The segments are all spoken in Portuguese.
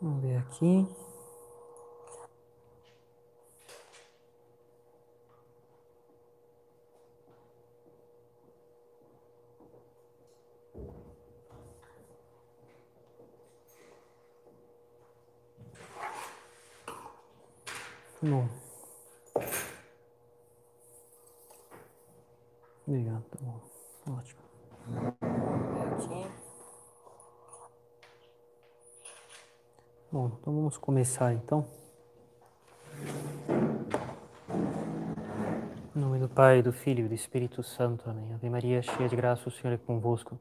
Vamos ver aqui. Bom. Obrigado, tá bom. Ótimo. Aqui. Bom, então vamos começar então. Em nome do Pai, do Filho e do Espírito Santo. Amém. Ave Maria, cheia de graça, o Senhor é convosco.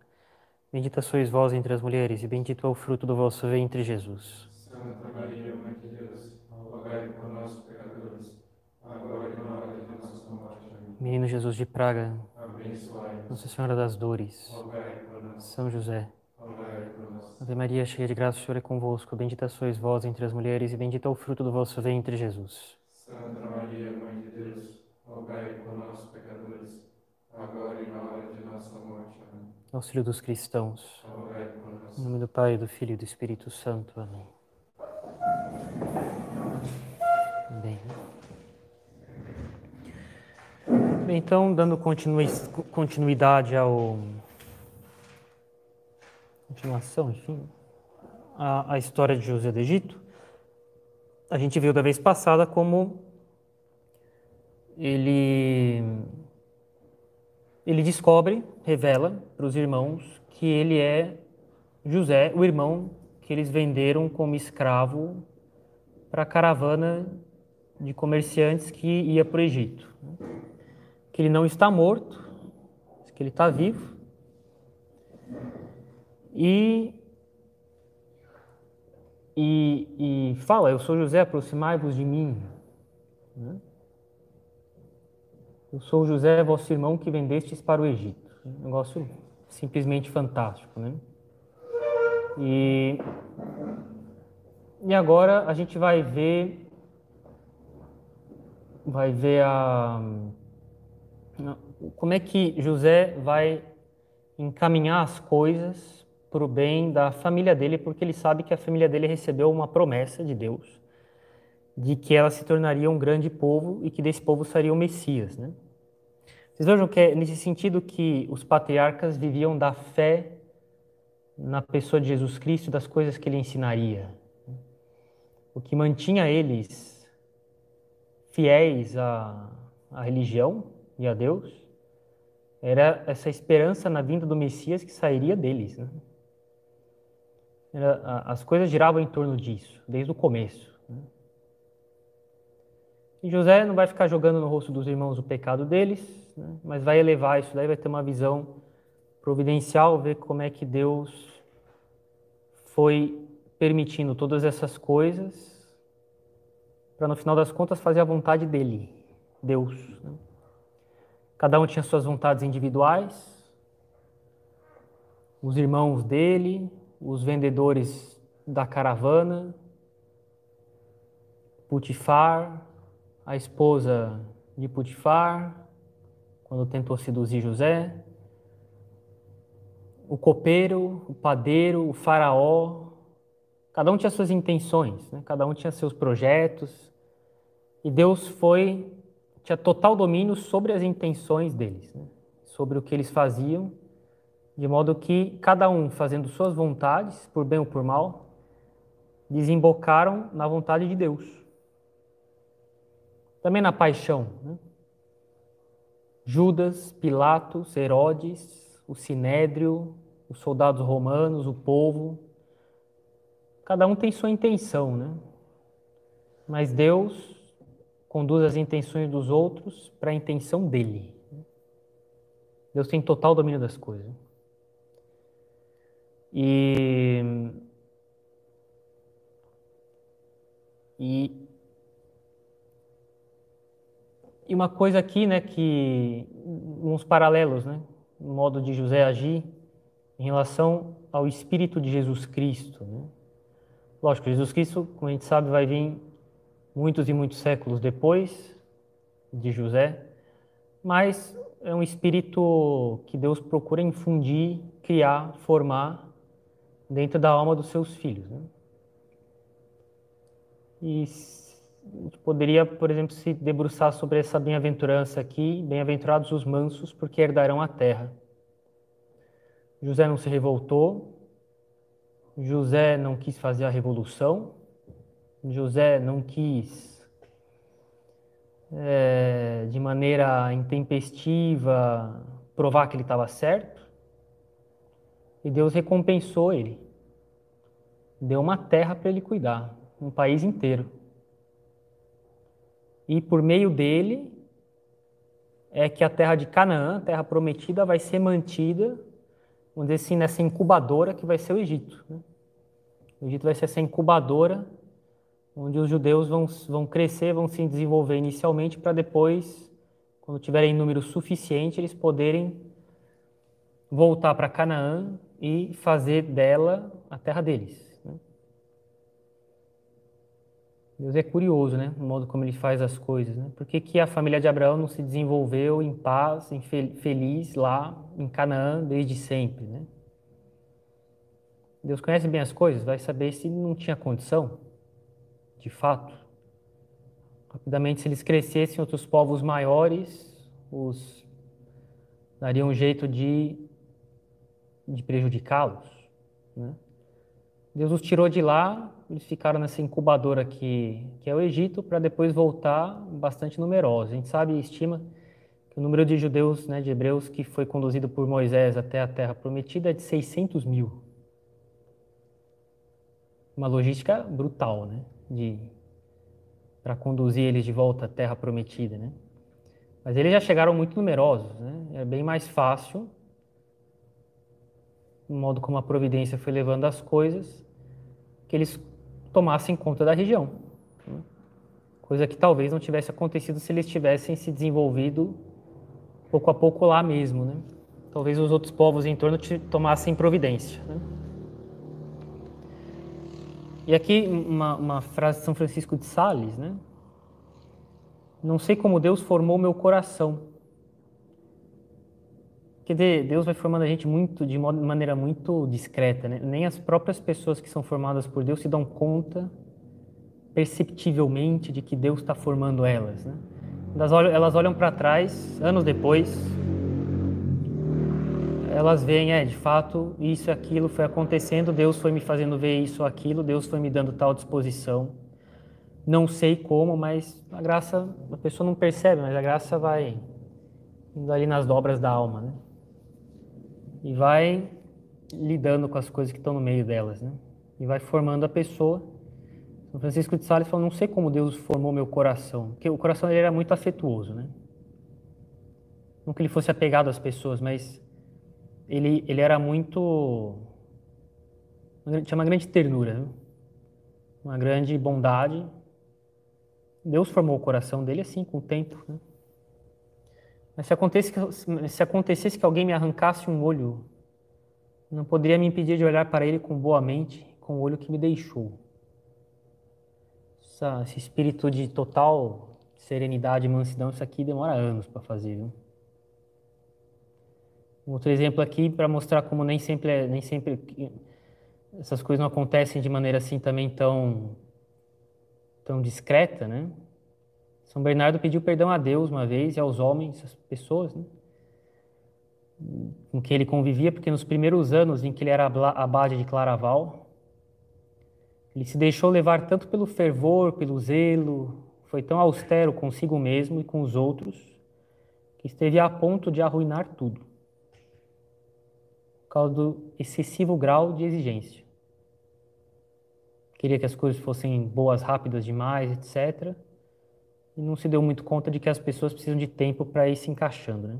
Bendita sois vós entre as mulheres, e bendito é o fruto do vosso ventre, Jesus. Santa Maria, Mãe de Deus, rogai por nós, pecadores, agora e na hora de nossa morte. Amém. Menino Jesus de Praga, Abençoai-nos, Nossa Senhora das Dores, rogai por nós, São José. Ave Maria, cheia de graça, o Senhor é convosco. Bendita sois vós entre as mulheres, e bendito é o fruto do vosso ventre, Jesus. Santa Maria, Mãe de Deus, rogai por nós, pecadores, agora e na hora de nossa morte. Amém. Auxílio dos cristãos. Rogai por nós. Em nome do Pai, do Filho e do Espírito Santo. Amém. Bem. Bem, então, dando continui- continuidade ao. Continuação, enfim, à, à história de José do Egito, a gente viu da vez passada como ele ele descobre, revela para os irmãos que ele é José, o irmão que eles venderam como escravo para a caravana de comerciantes que ia para o Egito. Que ele não está morto, que ele está vivo. E, e, e fala: Eu sou José, aproximai-vos de mim. né? Eu sou José, vosso irmão, que vendestes para o Egito. Um negócio simplesmente fantástico, né? E, e agora a gente vai ver vai ver a como é que José vai encaminhar as coisas para o bem da família dele, porque ele sabe que a família dele recebeu uma promessa de Deus de que ela se tornaria um grande povo e que desse povo sairia o Messias, né? Vocês vejam que é nesse sentido que os patriarcas viviam da fé na pessoa de Jesus Cristo e das coisas que ele ensinaria. O que mantinha eles fiéis à, à religião e a Deus era essa esperança na vinda do Messias que sairia deles. Né? Era, a, as coisas giravam em torno disso, desde o começo. Né? E José não vai ficar jogando no rosto dos irmãos o pecado deles, né? mas vai elevar isso daí, vai ter uma visão providencial, ver como é que Deus foi permitindo todas essas coisas para no final das contas fazer a vontade dele, Deus. né? Cada um tinha suas vontades individuais, os irmãos dele, os vendedores da caravana, Putifar, a esposa de Putifar, quando tentou seduzir José, o copeiro, o padeiro, o faraó, cada um tinha suas intenções, né? cada um tinha seus projetos, e Deus foi tinha total domínio sobre as intenções deles, né? sobre o que eles faziam, de modo que cada um fazendo suas vontades, por bem ou por mal, desembocaram na vontade de Deus. Também na paixão. Né? Judas, Pilatos, Herodes, o Sinédrio, os soldados romanos, o povo. Cada um tem sua intenção, né? Mas Deus conduz as intenções dos outros para a intenção dele. Deus tem total domínio das coisas. E, e, e uma coisa aqui, né, que uns paralelos, né, no modo de José agir em relação ao Espírito de Jesus Cristo, né? Lógico, Jesus Cristo, como a gente sabe, vai vir muitos e muitos séculos depois de José, mas é um espírito que Deus procura infundir, criar, formar dentro da alma dos seus filhos. Né? E a gente poderia, por exemplo, se debruçar sobre essa bem-aventurança aqui, bem-aventurados os mansos, porque herdarão a terra. José não se revoltou, José não quis fazer a revolução, José não quis, é, de maneira intempestiva, provar que ele estava certo, e Deus recompensou ele. Deu uma terra para ele cuidar, um país inteiro. E por meio dele é que a terra de Canaã, a terra prometida, vai ser mantida, vamos dizer assim, nessa incubadora que vai ser o Egito. Né? O Egito vai ser essa incubadora onde os judeus vão, vão crescer, vão se desenvolver inicialmente para depois, quando tiverem número suficiente, eles poderem voltar para Canaã e fazer dela a terra deles. Né? Deus é curioso, né? O modo como ele faz as coisas, né? Por que, que a família de Abraão não se desenvolveu em paz, em feliz lá em Canaã desde sempre, né? Deus conhece bem as coisas, vai saber se não tinha condição, de fato. Rapidamente, se eles crescessem, outros povos maiores os dariam um jeito de de prejudicá-los. Né? Deus os tirou de lá, eles ficaram nessa incubadora que, que é o Egito, para depois voltar bastante numerosos. A gente sabe e estima que o número de judeus, né, de hebreus, que foi conduzido por Moisés até a Terra Prometida é de 600 mil. Uma logística brutal, né, de para conduzir eles de volta à Terra Prometida, né? Mas eles já chegaram muito numerosos, né? É bem mais fácil o modo como a providência foi levando as coisas, que eles tomassem conta da região. Né? Coisa que talvez não tivesse acontecido se eles tivessem se desenvolvido pouco a pouco lá mesmo. Né? Talvez os outros povos em torno tomassem providência. Né? E aqui uma, uma, frase de São Francisco de Sales, né? Não sei como Deus formou meu coração, porque Deus vai formando a gente muito de maneira muito discreta, né? Nem as próprias pessoas que são formadas por Deus se dão conta perceptivelmente de que Deus está formando elas, né? Elas olham, elas olham para trás, anos depois, elas veem, é, de fato, isso e aquilo foi acontecendo, Deus foi me fazendo ver isso aquilo, Deus foi me dando tal disposição. Não sei como, mas a graça, a pessoa não percebe, mas a graça vai indo ali nas dobras da alma, né? E vai lidando com as coisas que estão no meio delas, né? E vai formando a pessoa. São Francisco de Sales falou: não sei como Deus formou meu coração, porque o coração dele era muito afetuoso, né? Não que ele fosse apegado às pessoas, mas ele ele era muito tinha uma grande ternura, né? uma grande bondade. Deus formou o coração dele assim, com o tempo, né? Mas se acontecesse, que, se acontecesse que alguém me arrancasse um olho, não poderia me impedir de olhar para ele com boa mente, com o olho que me deixou. Essa, esse espírito de total serenidade e mansidão, isso aqui demora anos para fazer. Viu? Outro exemplo aqui para mostrar como nem sempre, é, nem sempre essas coisas não acontecem de maneira assim também tão, tão discreta, né? São Bernardo pediu perdão a Deus uma vez e aos homens, às pessoas, né? com quem ele convivia, porque nos primeiros anos em que ele era abade de Claraval, ele se deixou levar tanto pelo fervor, pelo zelo, foi tão austero consigo mesmo e com os outros, que esteve a ponto de arruinar tudo, por causa do excessivo grau de exigência. Queria que as coisas fossem boas, rápidas demais, etc e não se deu muito conta de que as pessoas precisam de tempo para ir se encaixando, né?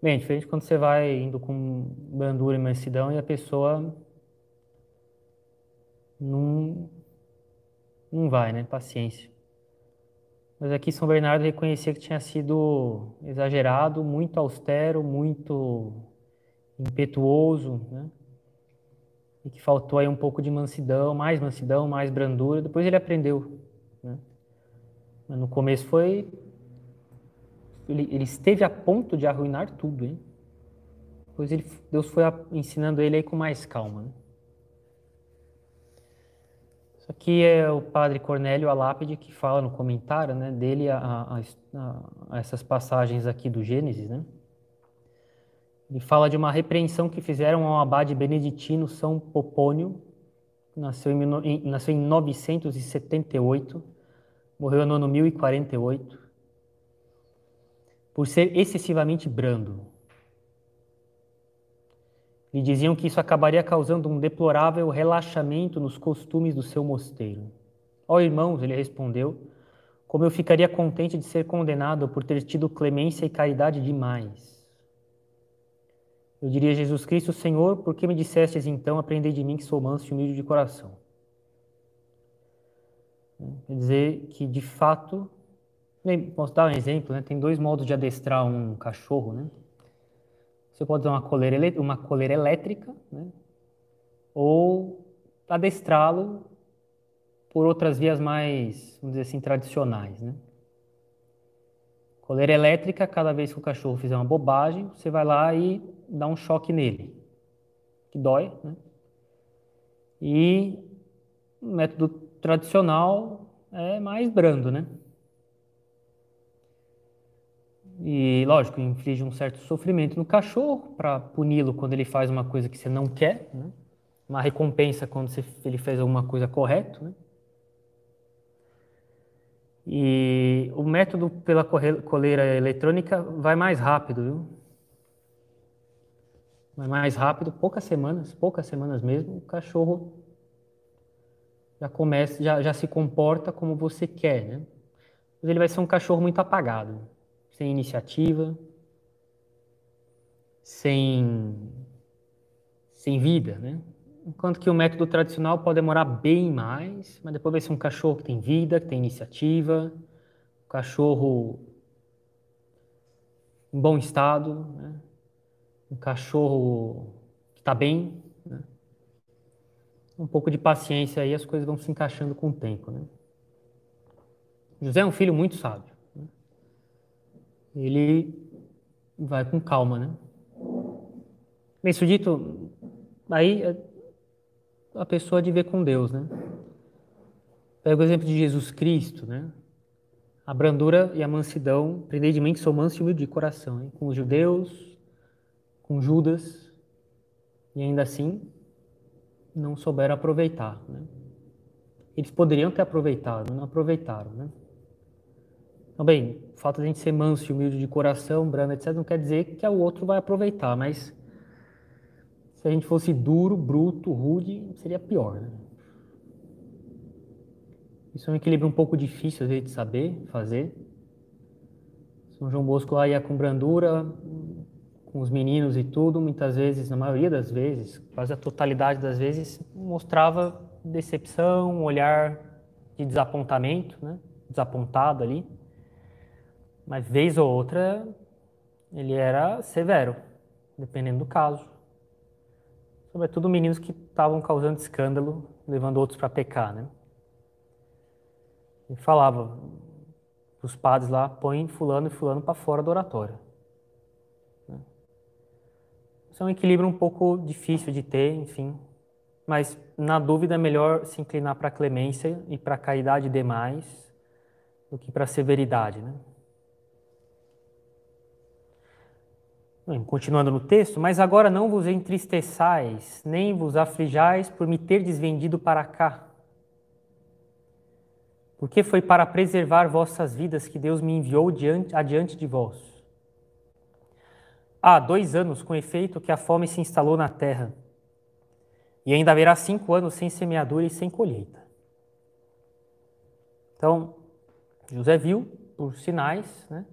Bem, diferente quando você vai indo com brandura e mansidão e a pessoa não, não vai, né? Paciência. Mas aqui São Bernardo reconhecia que tinha sido exagerado, muito austero, muito impetuoso, né? E que faltou aí um pouco de mansidão, mais mansidão, mais brandura. Depois ele aprendeu. Né? Mas no começo foi. Ele, ele, esteve a ponto de arruinar tudo, hein? Depois ele, Deus foi ensinando ele aí com mais calma. Né? Isso aqui é o padre Cornélio Alápide que fala no comentário né, dele a, a, a, essas passagens aqui do Gênesis. Né? Ele fala de uma repreensão que fizeram ao abade beneditino São Popônio, nasceu em, nasceu em 978, morreu no ano 1048, por ser excessivamente brando. Lhe diziam que isso acabaria causando um deplorável relaxamento nos costumes do seu mosteiro. Ó oh, irmãos, ele respondeu, como eu ficaria contente de ser condenado por ter tido clemência e caridade demais. Eu diria Jesus Cristo, Senhor, por que me dissestes então, aprendei de mim que sou manso e humilde de coração? Quer dizer que, de fato, posso dar um exemplo, né? tem dois modos de adestrar um cachorro, né? Você pode usar uma coleira, uma coleira elétrica, né? ou adestrá-lo por outras vias mais, vamos dizer assim, tradicionais, né? Coleira elétrica, cada vez que o cachorro fizer uma bobagem, você vai lá e dá um choque nele, que dói, né? E o método tradicional é mais brando, né? E, lógico, inflige um certo sofrimento no cachorro para puni-lo quando ele faz uma coisa que você não quer, né? Uma recompensa quando você, ele fez alguma coisa correta, né? E o método pela coleira eletrônica vai mais rápido, viu? Vai mais rápido, poucas semanas, poucas semanas mesmo, o cachorro já começa, já, já se comporta como você quer, né? Mas ele vai ser um cachorro muito apagado, sem iniciativa, sem, sem vida, né? Enquanto que o método tradicional pode demorar bem mais, mas depois vai ser um cachorro que tem vida, que tem iniciativa, um cachorro em bom estado, né? um cachorro que está bem. Né? Um pouco de paciência aí, as coisas vão se encaixando com o tempo. Né? José é um filho muito sábio. Né? Ele vai com calma, né? Bem, isso dito, aí a pessoa de ver com Deus, né? Pega o exemplo de Jesus Cristo, né? A brandura e a mansidão, aprendei de mim que sou manso e humilde de coração, hein? com os judeus, com Judas, e ainda assim não souberam aproveitar, né? Eles poderiam ter aproveitado, não aproveitaram, né? Então, bem, o fato de a gente ser manso e humilde de coração, brando, etc., não quer dizer que o outro vai aproveitar, mas se a gente fosse duro, bruto, rude, seria pior. Né? Isso é um equilíbrio um pouco difícil de saber fazer. São João Bosco lá ia com brandura, com os meninos e tudo, muitas vezes, na maioria das vezes, quase a totalidade das vezes, mostrava decepção, um olhar de desapontamento, né? desapontado ali. Mas vez ou outra ele era severo, dependendo do caso sobretudo meninos que estavam causando escândalo, levando outros para pecar, né? E falava os padres lá, põe fulano e fulano para fora do oratório. Né? Isso é um equilíbrio um pouco difícil de ter, enfim. Mas, na dúvida, é melhor se inclinar para a clemência e para a caridade demais do que para a severidade, né? Continuando no texto, mas agora não vos entristeçais, nem vos aflijais por me ter desvendido para cá. Porque foi para preservar vossas vidas que Deus me enviou diante, adiante de vós. Há dois anos, com efeito, que a fome se instalou na terra, e ainda haverá cinco anos sem semeadura e sem colheita. Então, José viu, por sinais, né,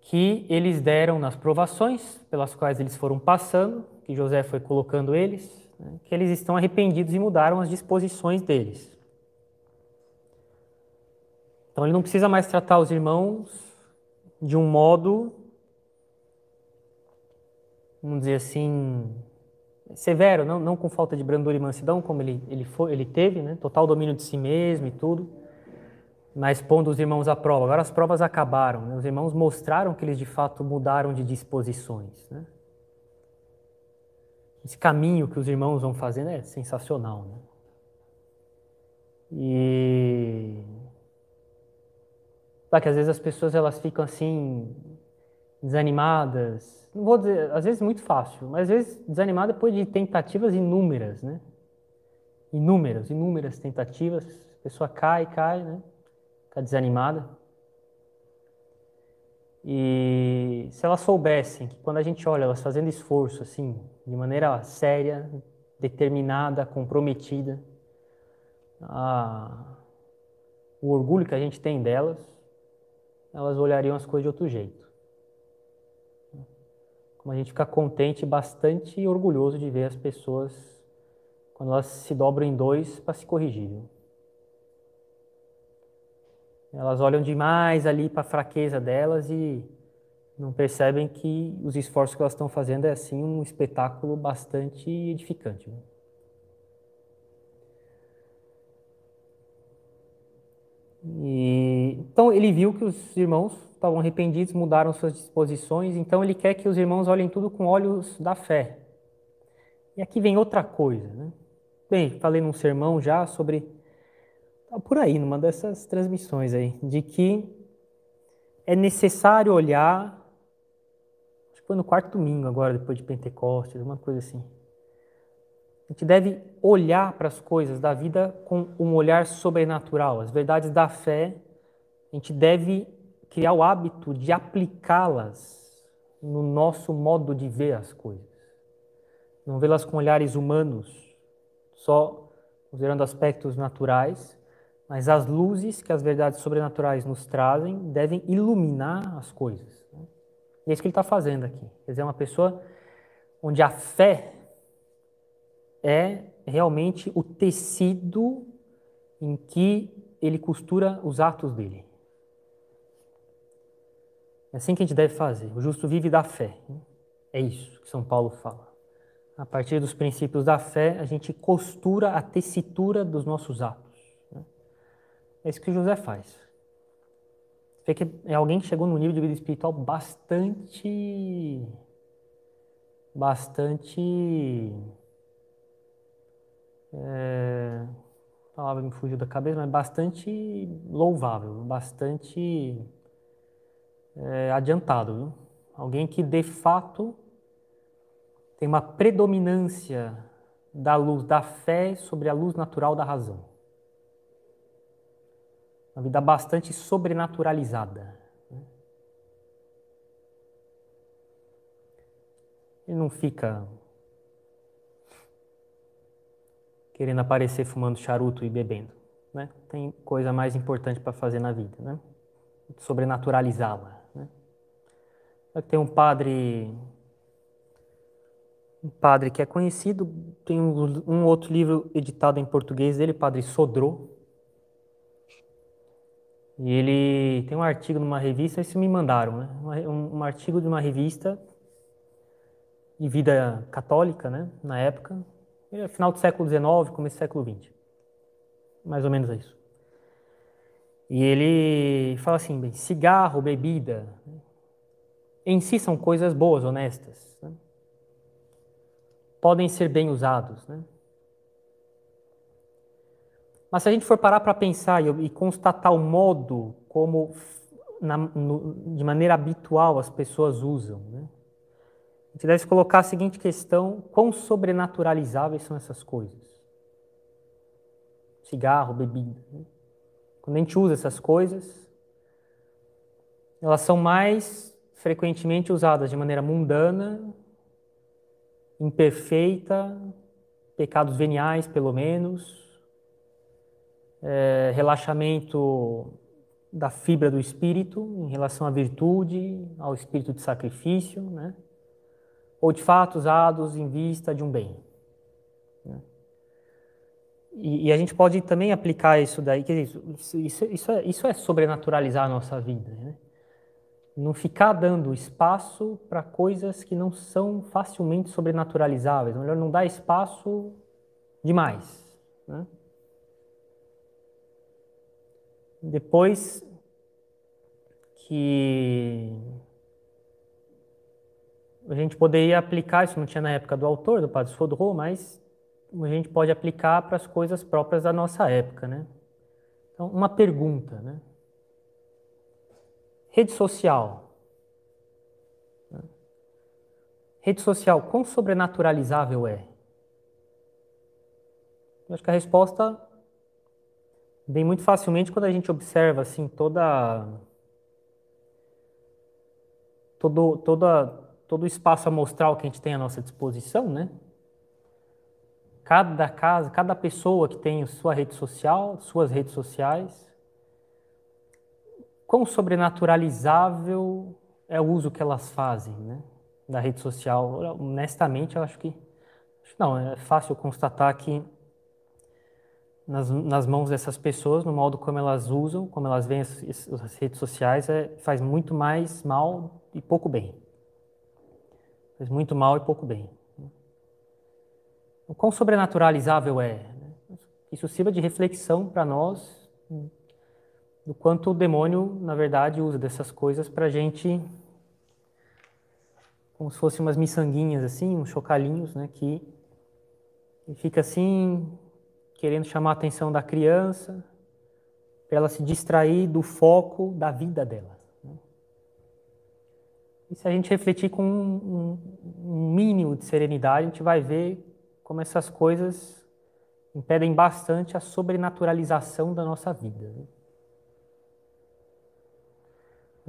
que eles deram nas provações pelas quais eles foram passando, que José foi colocando eles, né, que eles estão arrependidos e mudaram as disposições deles. Então ele não precisa mais tratar os irmãos de um modo, vamos dizer assim, severo, não, não com falta de brandura e mansidão, como ele, ele, foi, ele teve, né, total domínio de si mesmo e tudo mas pondo os irmãos à prova. Agora as provas acabaram, né? os irmãos mostraram que eles de fato mudaram de disposições. Né? Esse caminho que os irmãos vão fazendo é sensacional. Né? E Claro que às vezes as pessoas elas ficam assim desanimadas. Não vou dizer, às vezes muito fácil, mas às vezes desanimada depois de tentativas inúmeras, né? Inúmeras, inúmeras tentativas, a pessoa cai, cai, né? Fica desanimada. E se elas soubessem que quando a gente olha elas fazendo esforço assim, de maneira séria, determinada, comprometida, a, o orgulho que a gente tem delas, elas olhariam as coisas de outro jeito. Como a gente fica contente e bastante orgulhoso de ver as pessoas quando elas se dobram em dois para se corrigir. Elas olham demais ali para a fraqueza delas e não percebem que os esforços que elas estão fazendo é assim um espetáculo bastante edificante. E, então ele viu que os irmãos estavam arrependidos, mudaram suas disposições, então ele quer que os irmãos olhem tudo com olhos da fé. E aqui vem outra coisa. Né? Bem, falei num sermão já sobre. Tá por aí, numa dessas transmissões aí, de que é necessário olhar. Acho que foi no quarto domingo agora, depois de Pentecostes, uma coisa assim a gente deve olhar para as coisas da vida com um olhar sobrenatural. As verdades da fé, a gente deve criar o hábito de aplicá-las no nosso modo de ver as coisas. Não vê-las com olhares humanos, só considerando aspectos naturais, mas as luzes que as verdades sobrenaturais nos trazem devem iluminar as coisas. E é isso que ele está fazendo aqui. Quer dizer, é uma pessoa onde a fé é realmente o tecido em que ele costura os atos dele. É assim que a gente deve fazer. O justo vive da fé. É isso que São Paulo fala. A partir dos princípios da fé, a gente costura a tessitura dos nossos atos. É isso que José faz. Vê que é alguém que chegou num nível de vida espiritual bastante. bastante é, a palavra me fugiu da cabeça, mas bastante louvável, bastante é, adiantado. Viu? Alguém que de fato tem uma predominância da luz da fé sobre a luz natural da razão. Uma vida bastante sobrenaturalizada. Né? Ele não fica querendo aparecer fumando charuto e bebendo. Né? Tem coisa mais importante para fazer na vida, né? sobrenaturalizá-la. Né? Tem um padre, um padre que é conhecido, tem um, um outro livro editado em português dele, Padre Sodrô. E ele tem um artigo numa revista, isso me mandaram, né? um, um artigo de uma revista de vida católica, né? Na época, é final do século XIX, começo do século XX. Mais ou menos isso. E ele fala assim, bem, cigarro, bebida, em si são coisas boas, honestas. Né? Podem ser bem usados. Né? Mas se a gente for parar para pensar e, e, constatar o modo como, na, no, de maneira habitual, as pessoas usam, né? A gente deve colocar a seguinte questão: quão sobrenaturalizáveis são essas coisas? Cigarro, bebida. Né? Quando a gente usa essas coisas, elas são mais frequentemente usadas de maneira mundana, imperfeita, pecados veniais, pelo menos, é, relaxamento da fibra do espírito em relação à virtude, ao espírito de sacrifício, né? ou de fato usados em vista de um bem. Né? E, e, a gente pode também aplicar isso daí, quer dizer, isso, isso, isso, é, isso é sobrenaturalizar a nossa vida. Né? Não ficar dando espaço para coisas que não são facilmente sobrenaturalizáveis. Melhor não dar espaço demais. Né? Depois que a gente poderia aplicar, isso não tinha na época do autor, do Padre Sodrô, mas a gente pode aplicar para as coisas próprias da nossa época, né? Então, uma pergunta, né? Rede social. Rede social, quão sobrenaturalizável é? Eu acho que a resposta vem muito facilmente quando a gente observa assim toda todo toda todo o espaço amostral que a gente tem à nossa disposição, né? Cada casa, cada pessoa que tem sua rede social, suas redes sociais, quão sobrenaturalizável é o uso que elas fazem, né? Da rede social. Honestamente, eu acho que não é fácil constatar que nas, nas mãos dessas pessoas, no modo como elas usam, como elas veem as, as redes sociais, é, faz muito mais mal e pouco bem. Faz muito mal e pouco bem. O quão sobrenaturalizável é? Né? Isso sirva de reflexão para nós do quanto o demônio, na verdade, usa dessas coisas para a gente, como se fossem umas miçanguinhas assim, uns chocalhinhos, né, que fica assim querendo chamar a atenção da criança, para ela se distrair do foco da vida dela. Né? E se a gente refletir com um, um mínimo de serenidade, a gente vai ver como essas coisas impedem bastante a sobrenaturalização da nossa vida. Né?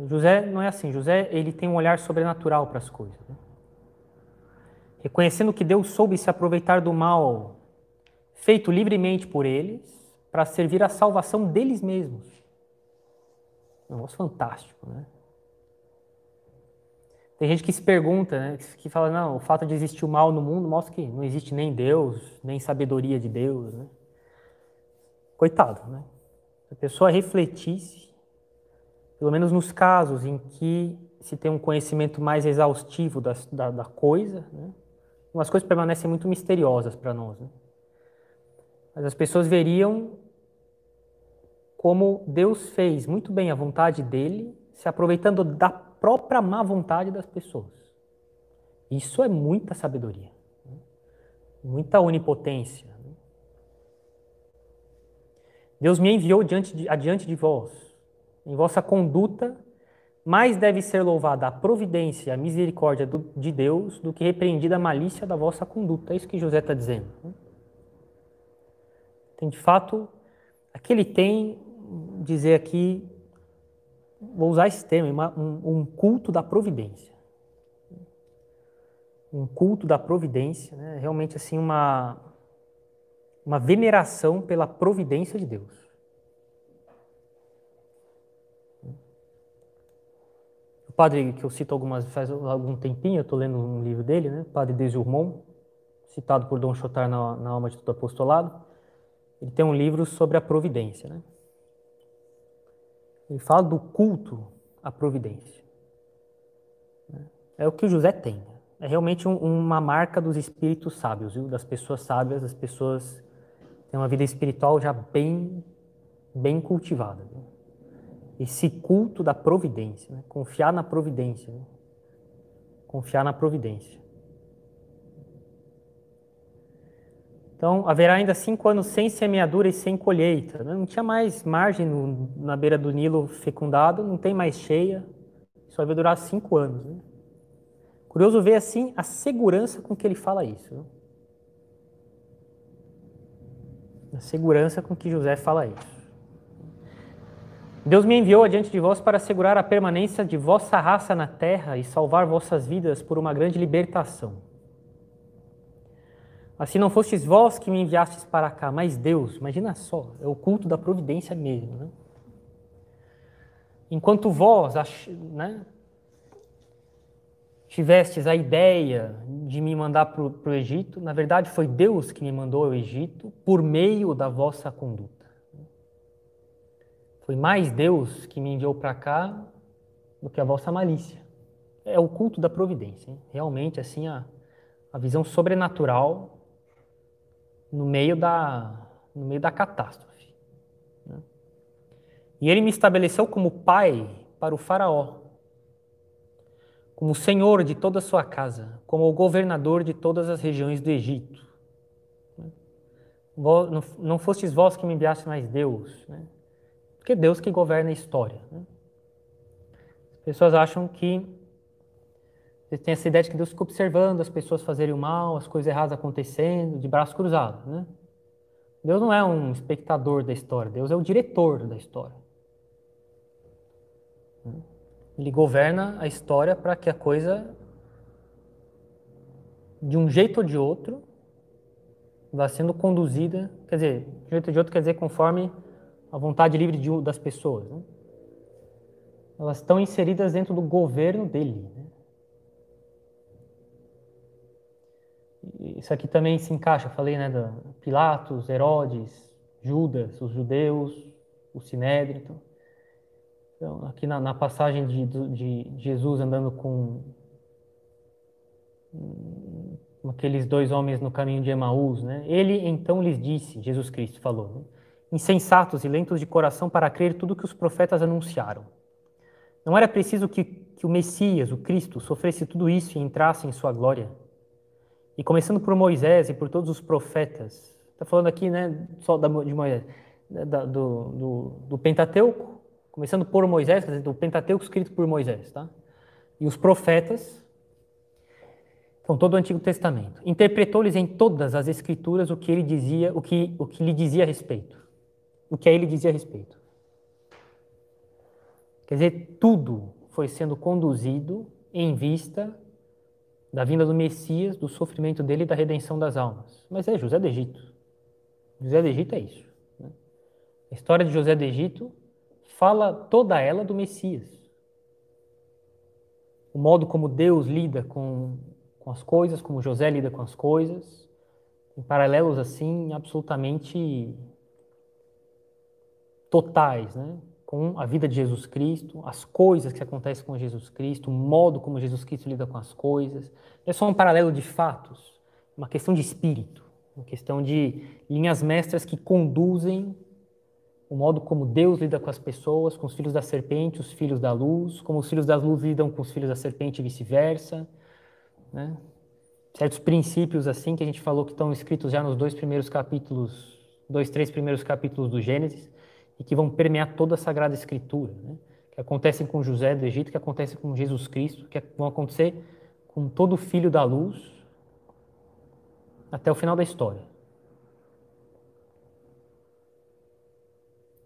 José não é assim. José ele tem um olhar sobrenatural para as coisas. Né? Reconhecendo que Deus soube se aproveitar do mal feito livremente por eles, para servir à salvação deles mesmos. Um negócio fantástico, né? Tem gente que se pergunta, né, que fala, não, o fato de existir o mal no mundo mostra que não existe nem Deus, nem sabedoria de Deus, né? Coitado, né? Se a pessoa refletisse, pelo menos nos casos em que se tem um conhecimento mais exaustivo da, da, da coisa, né? umas coisas permanecem muito misteriosas para nós, né? Mas as pessoas veriam como Deus fez muito bem a vontade dele, se aproveitando da própria má vontade das pessoas. Isso é muita sabedoria, né? muita onipotência. Né? Deus me enviou diante de, adiante de vós. Em vossa conduta, mais deve ser louvada a providência e a misericórdia do, de Deus do que repreendida a malícia da vossa conduta. É isso que José está dizendo. Né? Tem de fato, aquele tem, dizer aqui, vou usar esse termo, um, um culto da providência. Um culto da providência, né? realmente assim uma, uma veneração pela providência de Deus. O padre que eu cito algumas faz algum tempinho, eu estou lendo um livro dele, né? O padre Desurmont, citado por Dom Chotar na, na Alma de Todo Apostolado ele tem um livro sobre a providência. Né? Ele fala do culto à providência. É o que o José tem. É realmente um, uma marca dos espíritos sábios, viu? das pessoas sábias, das pessoas que têm uma vida espiritual já bem, bem cultivada. Viu? Esse culto da providência, né? confiar na providência. Né? Confiar na providência. Então, haverá ainda cinco anos sem semeadura e sem colheita. Né? Não tinha mais margem no, na beira do Nilo fecundado, não tem mais cheia. Só vai durar cinco anos. Né? Curioso ver, assim, a segurança com que ele fala isso. Né? A segurança com que José fala isso. Deus me enviou adiante de vós para assegurar a permanência de vossa raça na terra e salvar vossas vidas por uma grande libertação. Assim não fostes vós que me enviastes para cá, mas Deus. Imagina só, é o culto da providência mesmo. Né? Enquanto vós né, tivestes a ideia de me mandar para o Egito, na verdade foi Deus que me mandou ao Egito por meio da vossa conduta. Foi mais Deus que me enviou para cá do que a vossa malícia. É o culto da providência. Hein? Realmente, assim, a, a visão sobrenatural no meio da, no meio da catástrofe. Né? E ele me estabeleceu como pai para o Faraó, como senhor de toda a sua casa, como o governador de todas as regiões do Egito. Né? Não fostes vós que me enviaste mais Deus. Né? Porque é Deus que governa a história. Né? As pessoas acham que tem essa ideia de que Deus fica observando as pessoas fazerem o mal, as coisas erradas acontecendo, de braços cruzados, né? Deus não é um espectador da história, Deus é o diretor da história. Ele governa a história para que a coisa, de um jeito ou de outro, vá sendo conduzida, quer dizer, de um jeito ou de outro quer dizer conforme a vontade livre de, das pessoas. Né? Elas estão inseridas dentro do governo dele. Né? Isso aqui também se encaixa, falei, né, da Pilatos, Herodes, Judas, os judeus, o Sinédrio. Então, então aqui na, na passagem de, de, Jesus andando com com aqueles dois homens no caminho de Emaús, né? Ele então lhes disse, Jesus Cristo falou, né? insensatos e lentos de coração para crer tudo que os profetas anunciaram. Não era preciso que, que o Messias, o Cristo, sofresse tudo isso e entrasse em sua glória? E começando por Moisés e por todos os profetas, está falando aqui, né, só da, de Moisés, da, do, do, do, Pentateuco, começando por Moisés, quer dizer, do Pentateuco escrito por Moisés, tá? E os profetas, então todo o Antigo Testamento, interpretou-lhes em todas as Escrituras o que ele dizia, o que, o que lhe dizia a respeito, o que a ele dizia a respeito. Quer dizer, tudo foi sendo conduzido em vista da vinda do Messias, do sofrimento dele e da redenção das almas. Mas é José do Egito. José do Egito é isso. Né? A história de José do Egito fala toda ela do Messias. O modo como Deus lida com, com as coisas, como José lida com as coisas, em paralelos assim absolutamente totais, né? Com a vida de Jesus Cristo, as coisas que acontecem com Jesus Cristo, o modo como Jesus Cristo lida com as coisas. Não é só um paralelo de fatos, uma questão de espírito, uma questão de linhas mestras que conduzem o modo como Deus lida com as pessoas, com os filhos da serpente, os filhos da luz, como os filhos da luz lidam com os filhos da serpente e vice-versa. Né? Certos princípios assim que a gente falou que estão escritos já nos dois primeiros capítulos, dois, três primeiros capítulos do Gênesis e que vão permear toda a Sagrada Escritura, né? que acontecem com José do Egito, que acontecem com Jesus Cristo, que vão acontecer com todo filho da luz até o final da história.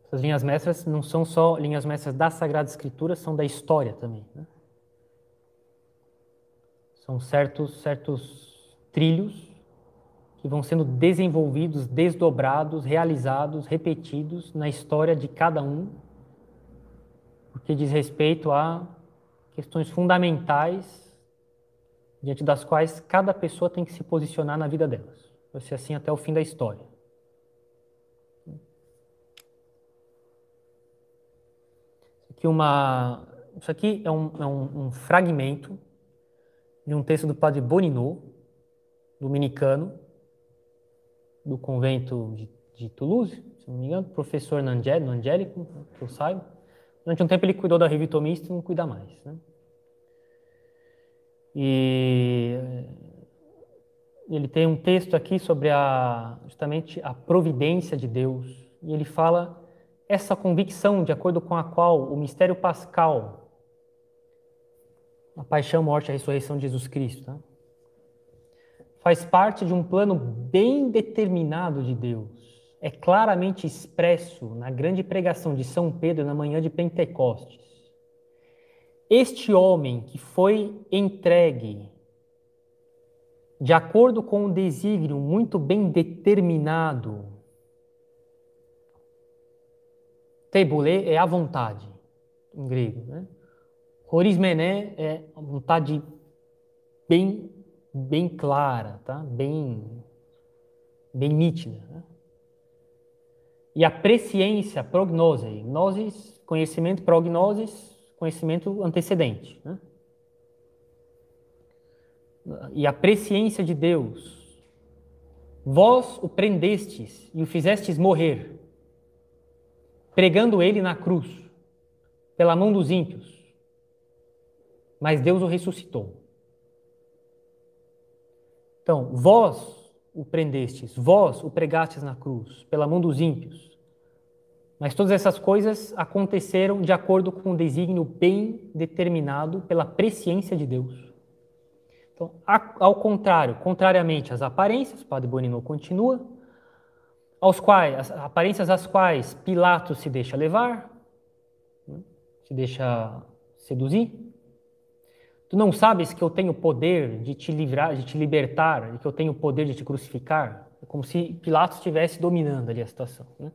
Essas linhas mestras não são só linhas mestras da Sagrada Escritura, são da história também. Né? São certos, certos trilhos que vão sendo desenvolvidos, desdobrados, realizados, repetidos na história de cada um, porque diz respeito a questões fundamentais diante das quais cada pessoa tem que se posicionar na vida delas. Vai ser assim até o fim da história. Isso aqui, uma, isso aqui é, um, é um, um fragmento de um texto do padre Boninot, dominicano, do convento de, de, Toulouse, se não me engano, professor Nangélico, Angélico, que eu saiba. Durante um tempo ele cuidou da Revista Mista e não cuida mais. Né? E ele tem um texto aqui sobre a, justamente a providência de Deus. E ele fala essa convicção de acordo com a qual o mistério pascal, a paixão, morte e a ressurreição de Jesus Cristo, tá? Faz parte de um plano bem determinado de Deus. É claramente expresso na grande pregação de São Pedro na manhã de Pentecostes. Este homem que foi entregue de acordo com um desígnio muito bem determinado. Teibulé é a vontade, em grego. Né? Horismené é a vontade bem bem clara, tá? bem, bem nítida. Né? E a presciência, prognose, gnosis, conhecimento, prognosis, conhecimento antecedente. Né? E a presciência de Deus, vós o prendestes e o fizestes morrer, pregando ele na cruz, pela mão dos ímpios, mas Deus o ressuscitou. Então, vós o prendestes, vós o pregastes na cruz, pela mão dos ímpios, Mas todas essas coisas aconteceram de acordo com um desígnio bem determinado pela presciência de Deus. Então, ao contrário, contrariamente às aparências, o Padre Bonino continua, aos quais, as aparências às quais Pilatos se deixa levar, né, se deixa seduzir. Tu não sabes que eu tenho poder de te livrar, de te libertar, e que eu tenho poder de te crucificar? É como se Pilatos estivesse dominando ali a situação. Né?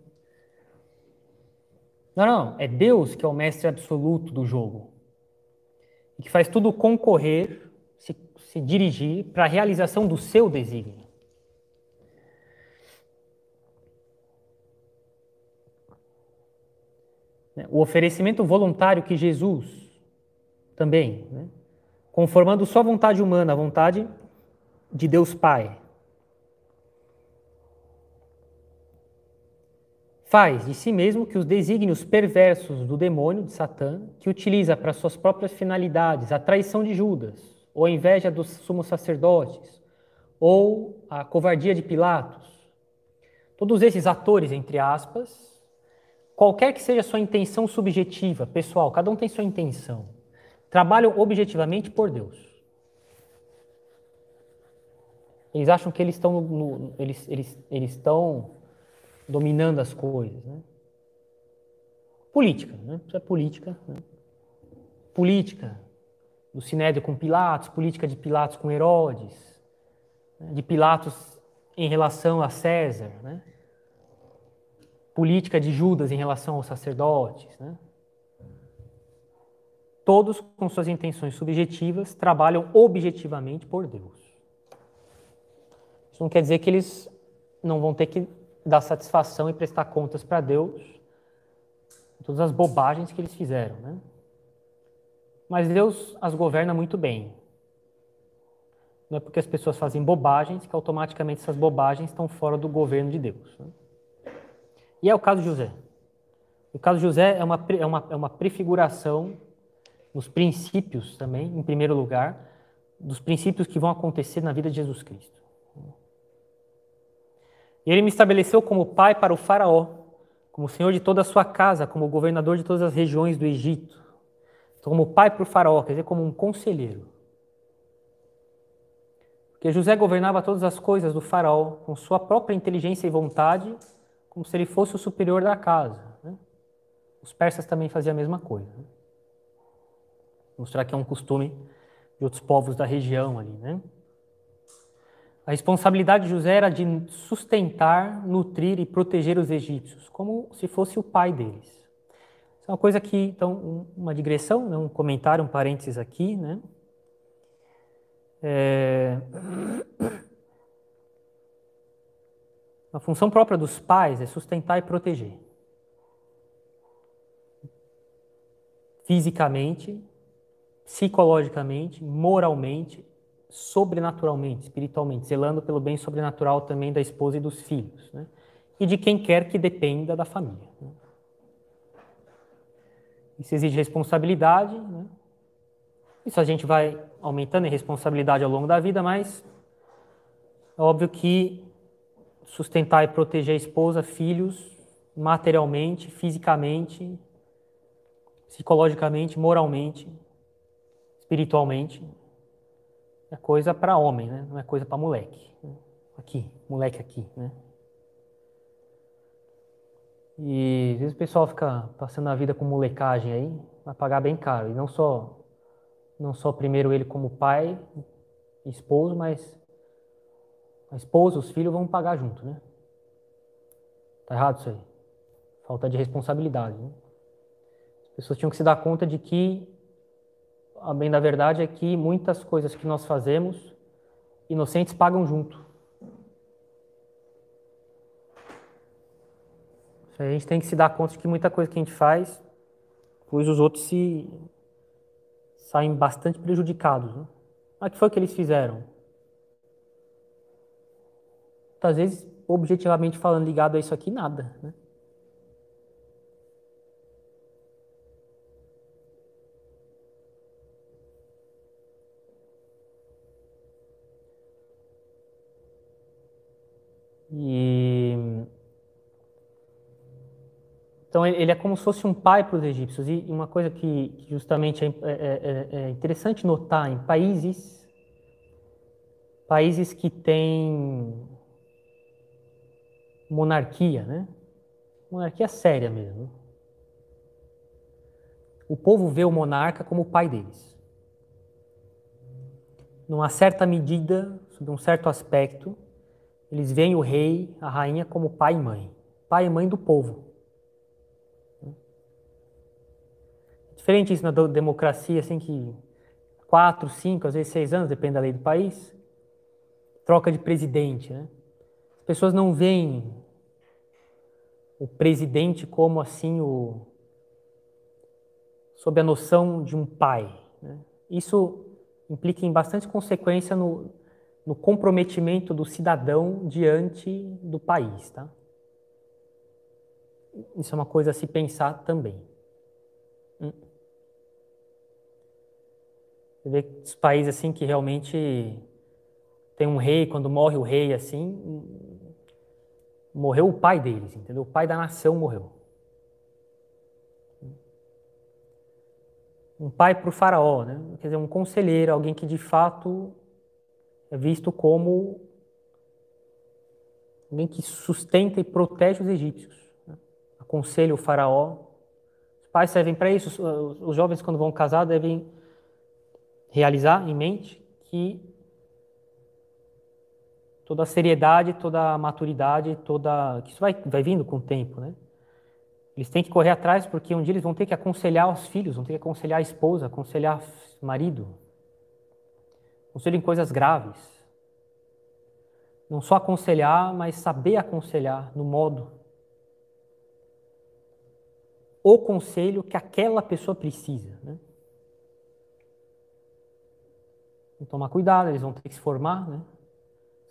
Não, não, é Deus que é o mestre absoluto do jogo. E que faz tudo concorrer, se, se dirigir para a realização do seu desígnio. O oferecimento voluntário que Jesus também, né, conformando sua vontade humana à vontade de Deus Pai, faz de si mesmo que os desígnios perversos do demônio, de Satã, que utiliza para suas próprias finalidades a traição de Judas, ou a inveja dos sumos sacerdotes, ou a covardia de Pilatos, todos esses atores, entre aspas, qualquer que seja a sua intenção subjetiva, pessoal, cada um tem sua intenção, trabalham objetivamente por Deus. Eles acham que eles estão, no, eles, eles, eles estão dominando as coisas. Né? Política, né? Isso é política. Né? Política do Sinédrio com Pilatos, política de Pilatos com Herodes, né? de Pilatos em relação a César, né? política de Judas em relação aos sacerdotes. Né? Todos, com suas intenções subjetivas, trabalham objetivamente por Deus. Isso não quer dizer que eles não vão ter que dar satisfação e prestar contas para Deus todas as bobagens que eles fizeram, né? Mas Deus as governa muito bem. Não é porque as pessoas fazem bobagens que automaticamente essas bobagens estão fora do governo de Deus. Né? E é o caso de José. O caso de José é uma, é uma, é uma prefiguração nos princípios também, em primeiro lugar, dos princípios que vão acontecer na vida de Jesus Cristo. E ele me estabeleceu como pai para o Faraó, como senhor de toda a sua casa, como governador de todas as regiões do Egito. Então, como pai para o Faraó, quer dizer, como um conselheiro. Porque José governava todas as coisas do Faraó com sua própria inteligência e vontade, como se ele fosse o superior da casa. Né? Os persas também faziam a mesma coisa. Né? Mostrar que é um costume de outros povos da região ali, né? A responsabilidade de José era de sustentar, nutrir e proteger os egípcios, como se fosse o pai deles. Isso é uma coisa que, então, uma digressão, né, um comentário, um parênteses aqui, né? É... A função própria dos pais é sustentar e proteger. Fisicamente, psicologicamente, moralmente sobrenaturalmente, espiritualmente, zelando pelo bem sobrenatural também da esposa e dos filhos, né? e de quem quer que dependa da família. Né? Isso exige responsabilidade, né? isso a gente vai aumentando em responsabilidade ao longo da vida, mas é óbvio que sustentar e proteger a esposa, filhos, materialmente, fisicamente, psicologicamente, moralmente, espiritualmente, é coisa para homem, né? Não é coisa para moleque. Aqui, moleque aqui, né? E às vezes o pessoal fica passando a vida com molecagem aí, vai pagar bem caro. E não só, não só primeiro ele como pai, esposo, mas a esposa, os filhos vão pagar junto, né? Tá errado isso aí. Falta de responsabilidade, né? As pessoas tinham que se dar conta de que a bem da verdade é que muitas coisas que nós fazemos, inocentes pagam junto. A gente tem que se dar conta de que muita coisa que a gente faz, pois os outros se saem bastante prejudicados. Né? Mas o que foi que eles fizeram? Às vezes, objetivamente falando, ligado a isso aqui, nada. Né? E Então ele é como se fosse um pai para os egípcios. E uma coisa que justamente é, é, é, é interessante notar em países, países que têm monarquia, né? Monarquia séria mesmo. O povo vê o monarca como o pai deles. Numa certa medida, sob um certo aspecto, eles veem o rei, a rainha como pai e mãe. Pai e mãe do povo. Diferente isso na democracia, assim que quatro, cinco, às vezes seis anos, depende da lei do país, troca de presidente, né? As pessoas não veem o presidente como assim o sob a noção de um pai. Né? Isso implica em bastante consequência no, no comprometimento do cidadão diante do país, tá? Isso é uma coisa a se pensar também. Hum. Você vê os países assim que realmente tem um rei, quando morre o rei assim, morreu o pai deles, entendeu? O pai da nação morreu. Um pai para o faraó, né? Quer dizer, um conselheiro, alguém que de fato é visto como alguém que sustenta e protege os egípcios. Né? Aconselha o faraó. Os pais servem para isso. Os jovens, quando vão casar, devem realizar em mente que toda a seriedade, toda a maturidade, toda que isso vai, vai vindo com o tempo, né? Eles têm que correr atrás porque um dia eles vão ter que aconselhar os filhos, vão ter que aconselhar a esposa, aconselhar o marido. Conselho em coisas graves. Não só aconselhar, mas saber aconselhar no modo. O conselho que aquela pessoa precisa. Né? Então, tomar cuidado, eles vão ter que se formar, né?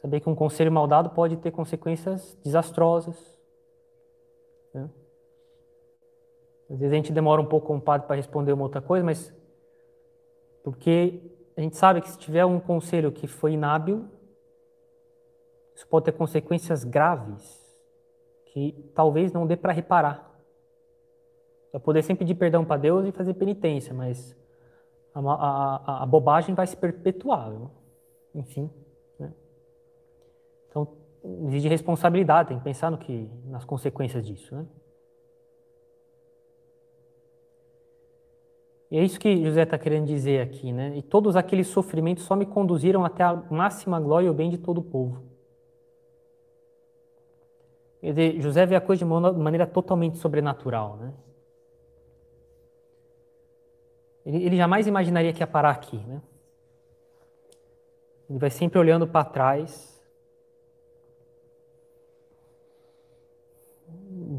Saber que um conselho mal dado pode ter consequências desastrosas. Né? Às vezes a gente demora um pouco como padre para responder uma outra coisa, mas porque a gente sabe que se tiver um conselho que foi inábil, isso pode ter consequências graves que talvez não dê para reparar. Vai poder sempre pedir perdão para Deus e fazer penitência, mas a, a, a, bobagem vai se perpetuar. Viu? Enfim. Né? Então, exige responsabilidade, tem que pensar no que, nas consequências disso. Né? E é isso que José está querendo dizer aqui, né? E todos aqueles sofrimentos só me conduziram até a máxima glória e o bem de todo o povo. Quer dizer, José vê a coisa de maneira totalmente sobrenatural, né? Ele, ele jamais imaginaria que ia parar aqui, né? Ele vai sempre olhando para trás,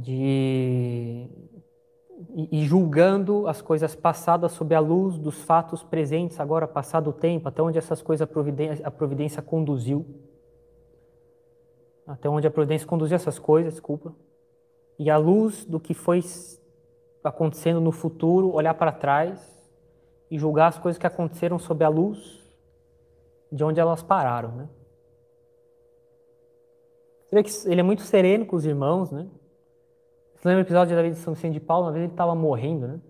de e, julgando as coisas passadas sob a luz dos fatos presentes, agora passado o tempo, até onde essas coisas a providência, a providência conduziu. Até onde a providência conduziu essas coisas, desculpa. E à luz do que foi acontecendo no futuro, olhar para trás e julgar as coisas que aconteceram sob a luz de onde elas pararam, né? Você vê que ele é muito sereno com os irmãos, né? Você lembra o episódio da vida de São Vicente de Paulo? Uma vez ele estava morrendo, né?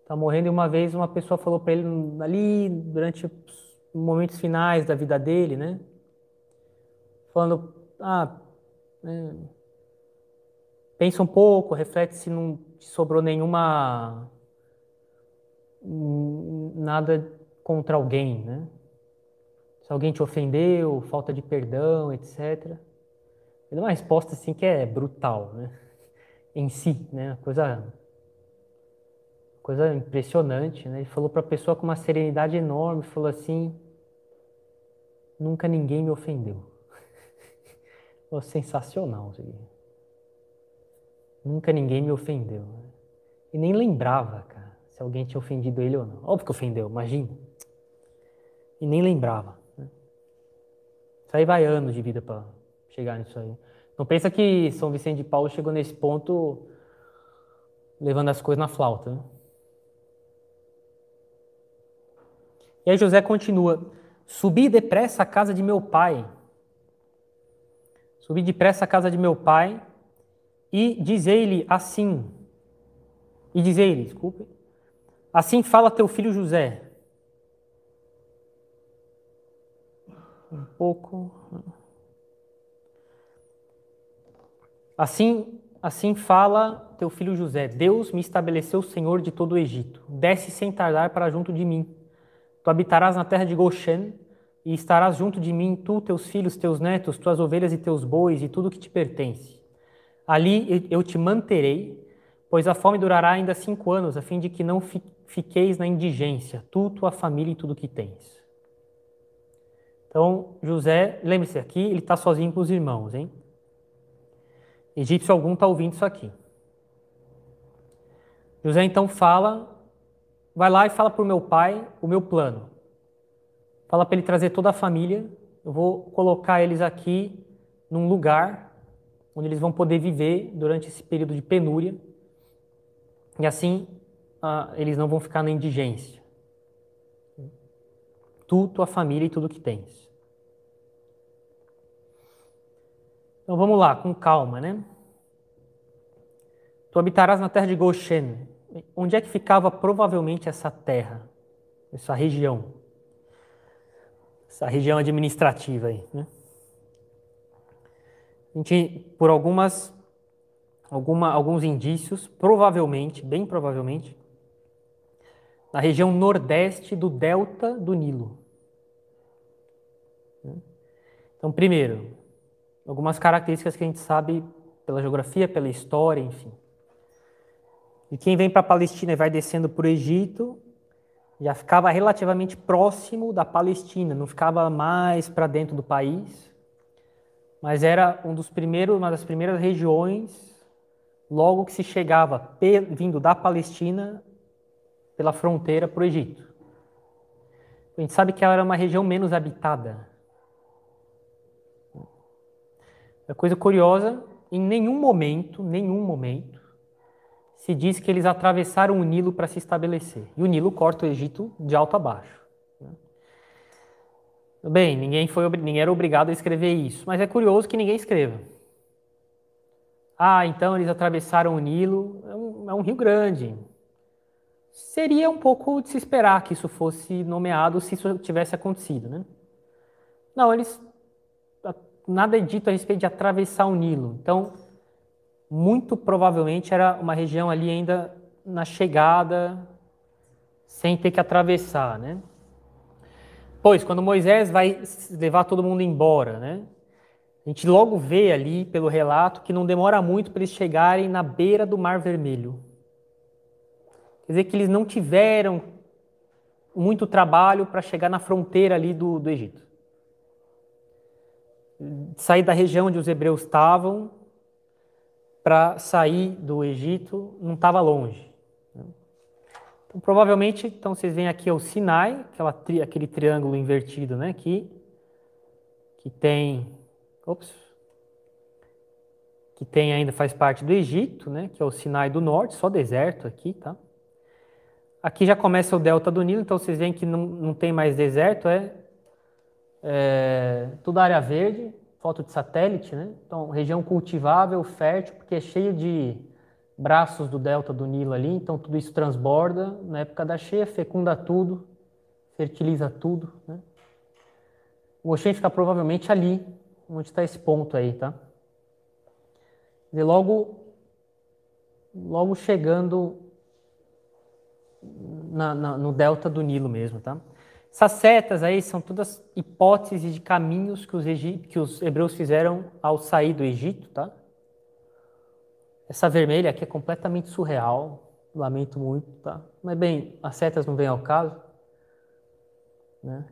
Estava morrendo e uma vez uma pessoa falou para ele ali durante os momentos finais da vida dele, né? Falando, ah, é, pensa um pouco, reflete se não sobrou nenhuma nada contra alguém, né? Se alguém te ofendeu, falta de perdão, etc. Ele uma resposta assim que é brutal, né? Em si, né? Coisa, coisa impressionante, né? Ele falou para a pessoa com uma serenidade enorme, falou assim: nunca ninguém me ofendeu. oh, sensacional isso aqui. Nunca ninguém me ofendeu. E nem lembrava, cara, se alguém tinha ofendido ele ou não. Óbvio que ofendeu, imagina. E nem lembrava. Né? Isso aí vai anos de vida para chegar nisso aí. Não pensa que São Vicente de Paulo chegou nesse ponto levando as coisas na flauta. Né? E aí José continua: Subi depressa à casa de meu pai. Subi depressa à casa de meu pai E dizei-lhe assim, e dizei-lhe, desculpe, assim fala teu filho José. Um pouco. Assim, assim fala teu filho José: Deus me estabeleceu Senhor de todo o Egito. Desce sem tardar para junto de mim. Tu habitarás na terra de Goshen e estarás junto de mim, tu, teus filhos, teus netos, tuas ovelhas e teus bois e tudo que te pertence. Ali eu te manterei, pois a fome durará ainda cinco anos, a fim de que não fiqueis na indigência, tu, tua família e tudo que tens. Então, José, lembre-se aqui, ele está sozinho com os irmãos, hein? Egípcio algum está ouvindo isso aqui. José então fala, vai lá e fala para o meu pai o meu plano. Fala para ele trazer toda a família. Eu vou colocar eles aqui num lugar onde eles vão poder viver durante esse período de penúria. E assim ah, eles não vão ficar na indigência. Tu, tua família e tudo que tens. Então vamos lá, com calma, né? Tu habitarás na terra de Goshen. Onde é que ficava provavelmente essa terra, essa região? essa região administrativa aí. Né? A gente, por algumas, alguma, alguns indícios, provavelmente, bem provavelmente, na região nordeste do delta do Nilo. Né? Então, primeiro, algumas características que a gente sabe pela geografia, pela história, enfim. E quem vem para a Palestina e vai descendo para o Egito, já ficava relativamente próximo da Palestina, não ficava mais para dentro do país, mas era um dos primeiros, uma das primeiras regiões logo que se chegava vindo da Palestina pela fronteira para o Egito. A gente sabe que ela era uma região menos habitada. É coisa curiosa, em nenhum momento, nenhum momento, se diz que eles atravessaram o Nilo para se estabelecer. E o Nilo corta o Egito de alto a baixo. Né? Bem, ninguém, foi, ninguém era obrigado a escrever isso, mas é curioso que ninguém escreva. Ah, então eles atravessaram o Nilo, é um, é um rio grande. Seria um pouco de se esperar que isso fosse nomeado se isso tivesse acontecido, né? Não, eles nada é dito a respeito de atravessar o Nilo. Então, muito provavelmente era uma região ali ainda na chegada, sem ter que atravessar, né? Pois, quando Moisés vai levar todo mundo embora, né? A gente logo vê ali, pelo relato, que não demora muito para eles chegarem na beira do Mar Vermelho. Quer dizer que eles não tiveram muito trabalho para chegar na fronteira ali do, do Egito. Sair da região onde os hebreus estavam, para sair do Egito não estava longe. Né? Então, provavelmente, então vocês veem aqui o Sinai, tri, aquele triângulo invertido, né, aqui, que tem, ops, que tem ainda faz parte do Egito, né, que é o Sinai do Norte, só deserto aqui, tá? Aqui já começa o delta do Nilo, então vocês veem que não, não tem mais deserto, é, é tudo área verde, foto de satélite, né? Então, região cultivável, fértil, porque é cheio de braços do delta do Nilo ali, então tudo isso transborda. Na época da cheia, fecunda tudo, fertiliza tudo, né? O Goshen fica provavelmente ali, onde está esse ponto aí, tá? E logo, logo chegando na, na, no delta do Nilo mesmo, tá? Essas setas aí são todas hipóteses de caminhos que os, que os hebreus fizeram ao sair do Egito, tá? Essa vermelha aqui é completamente surreal, lamento muito, tá? Mas bem, as setas não vêm ao caso, né?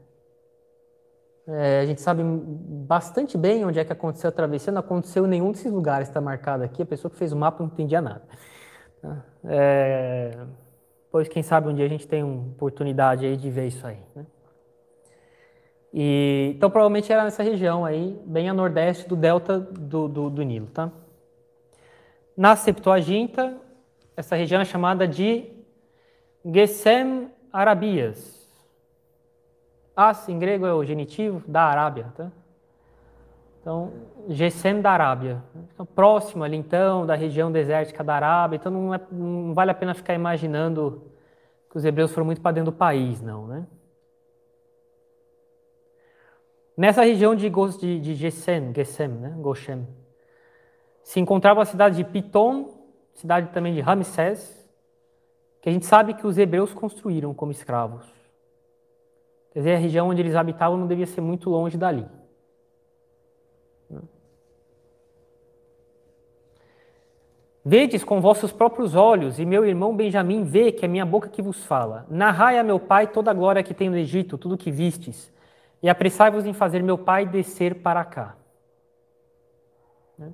É, a gente sabe bastante bem onde é que aconteceu a travessia, não aconteceu em nenhum desses lugares está marcado aqui, a pessoa que fez o mapa não entendia nada. Tá? É, pois quem sabe um dia a gente tem uma oportunidade aí de ver isso aí, né? E, então, provavelmente era nessa região aí, bem a nordeste do delta do, do, do Nilo, tá? Na Septuaginta, essa região é chamada de Gesem Arabias. As, em grego, é o genitivo da Arábia, tá? Então, Gesem da Arábia. Então, próximo ali, então, da região desértica da Arábia, então não, é, não vale a pena ficar imaginando que os hebreus foram muito para dentro do país, não, né? Nessa região de, de, de Gesem, Gesem, né? Goshen, se encontrava a cidade de Pitom, cidade também de Ramsés, que a gente sabe que os hebreus construíram como escravos. Quer dizer, a região onde eles habitavam não devia ser muito longe dali. Vedes com vossos próprios olhos, e meu irmão Benjamim vê que é minha boca que vos fala. Narrai a meu pai toda a glória que tem no Egito, tudo o que vistes, e apressai-vos em fazer meu pai descer para cá. Né?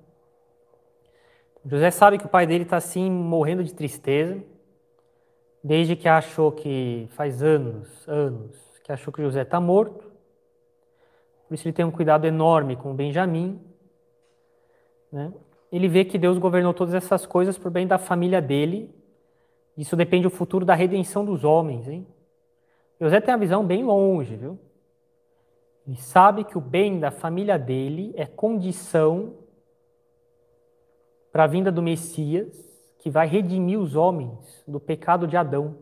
José sabe que o pai dele está assim, morrendo de tristeza, desde que achou que faz anos, anos, que achou que José está morto. Por isso ele tem um cuidado enorme com Benjamim. Né? ele vê que Deus governou todas essas coisas por bem da família dele. Isso depende do futuro da redenção dos homens, hein? José tem uma visão bem longe, viu? Ele sabe que o bem da família dele é condição para a vinda do Messias, que vai redimir os homens do pecado de Adão.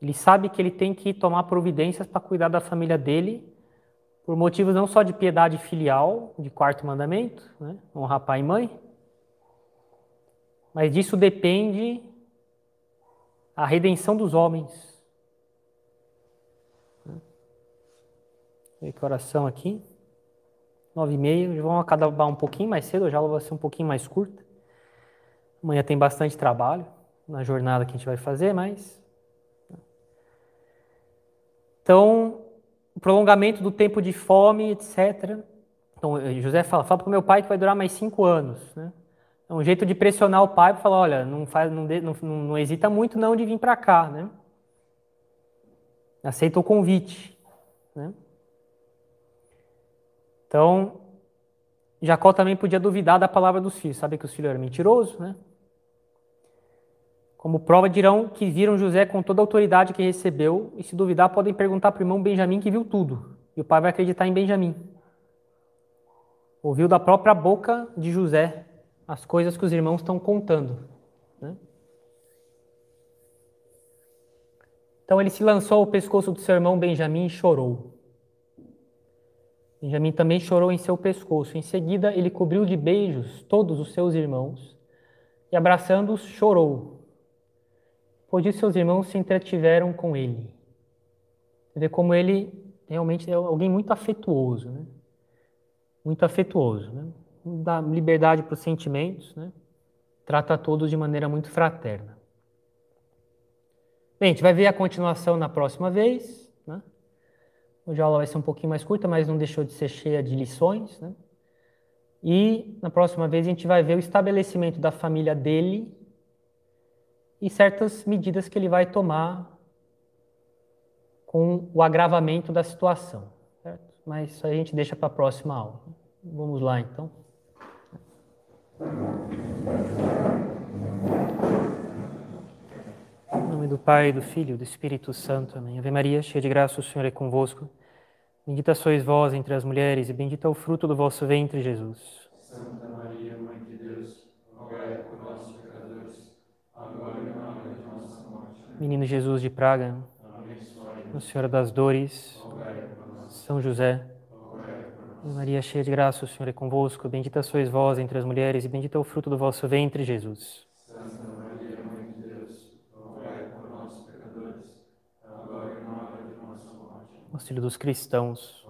Ele sabe que ele tem que tomar providências para cuidar da família dele por motivos não só de piedade filial, de quarto mandamento, né? honrar pai e mãe, mas disso depende a redenção dos homens. Ver que oração aqui. Nove e meia. Vamos acabar um pouquinho mais cedo, a aula vai ser um pouquinho mais curta. Amanhã tem bastante trabalho na jornada que a gente vai fazer, mas. Né? Então, prolongamento do tempo de fome, etc. Então, eh, José fala, fala para o meu pai que vai durar mais cinco anos. Né? É um jeito de pressionar o pai para falar, olha, não, faz, não, não, não hesita muito não de vir para cá. Né? Aceita o convite. Né? Então, Jacó também podia duvidar da palavra dos filhos. Sabe que os filhos eram mentirosos, né? Como prova dirão que viram José com toda a autoridade que recebeu, e se duvidar, podem perguntar para o irmão Benjamim que viu tudo. E o pai vai acreditar em Benjamim. Ouviu da própria boca de José as coisas que os irmãos estão contando. Né? Então ele se lançou ao pescoço do seu irmão Benjamim e chorou. Benjamim também chorou em seu pescoço. Em seguida, ele cobriu de beijos todos os seus irmãos e, abraçando-os, chorou pois os seus irmãos se entretiveram com ele. Você vê como ele realmente é alguém muito afetuoso, né? Muito afetuoso, né? Dá liberdade para os sentimentos, né? Trata todos de maneira muito fraterna. Bem, a gente vai ver a continuação na próxima vez? Hoje a aula vai ser um pouquinho mais curta, mas não deixou de ser cheia de lições, né? E na próxima vez a gente vai ver o estabelecimento da família dele e certas medidas que ele vai tomar com o agravamento da situação. Certo? Mas isso a gente deixa para a próxima aula. Vamos lá, então. Em nome do Pai, do Filho e do Espírito Santo. Amém. Ave Maria, cheia de graça, o Senhor é convosco. Bendita sois vós entre as mulheres, e bendito é o fruto do vosso ventre, Jesus. Santa Maria, Mãe de Deus, rogai por nós, pecadores, agora Menino Jesus de Praga, Nossa Senhora das Dores, São José, Maria cheia de graça, o Senhor é convosco, bendita sois vós entre as mulheres e bendito é o fruto do vosso ventre, Jesus. Santa Maria, Mãe de Deus, rogai por nós, pecadores, agora e na hora de nossa morte. Auxílio dos cristãos.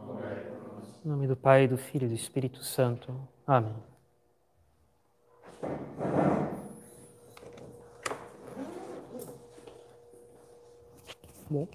Em nome do Pai, do Filho e do Espírito Santo. Amém. Bom.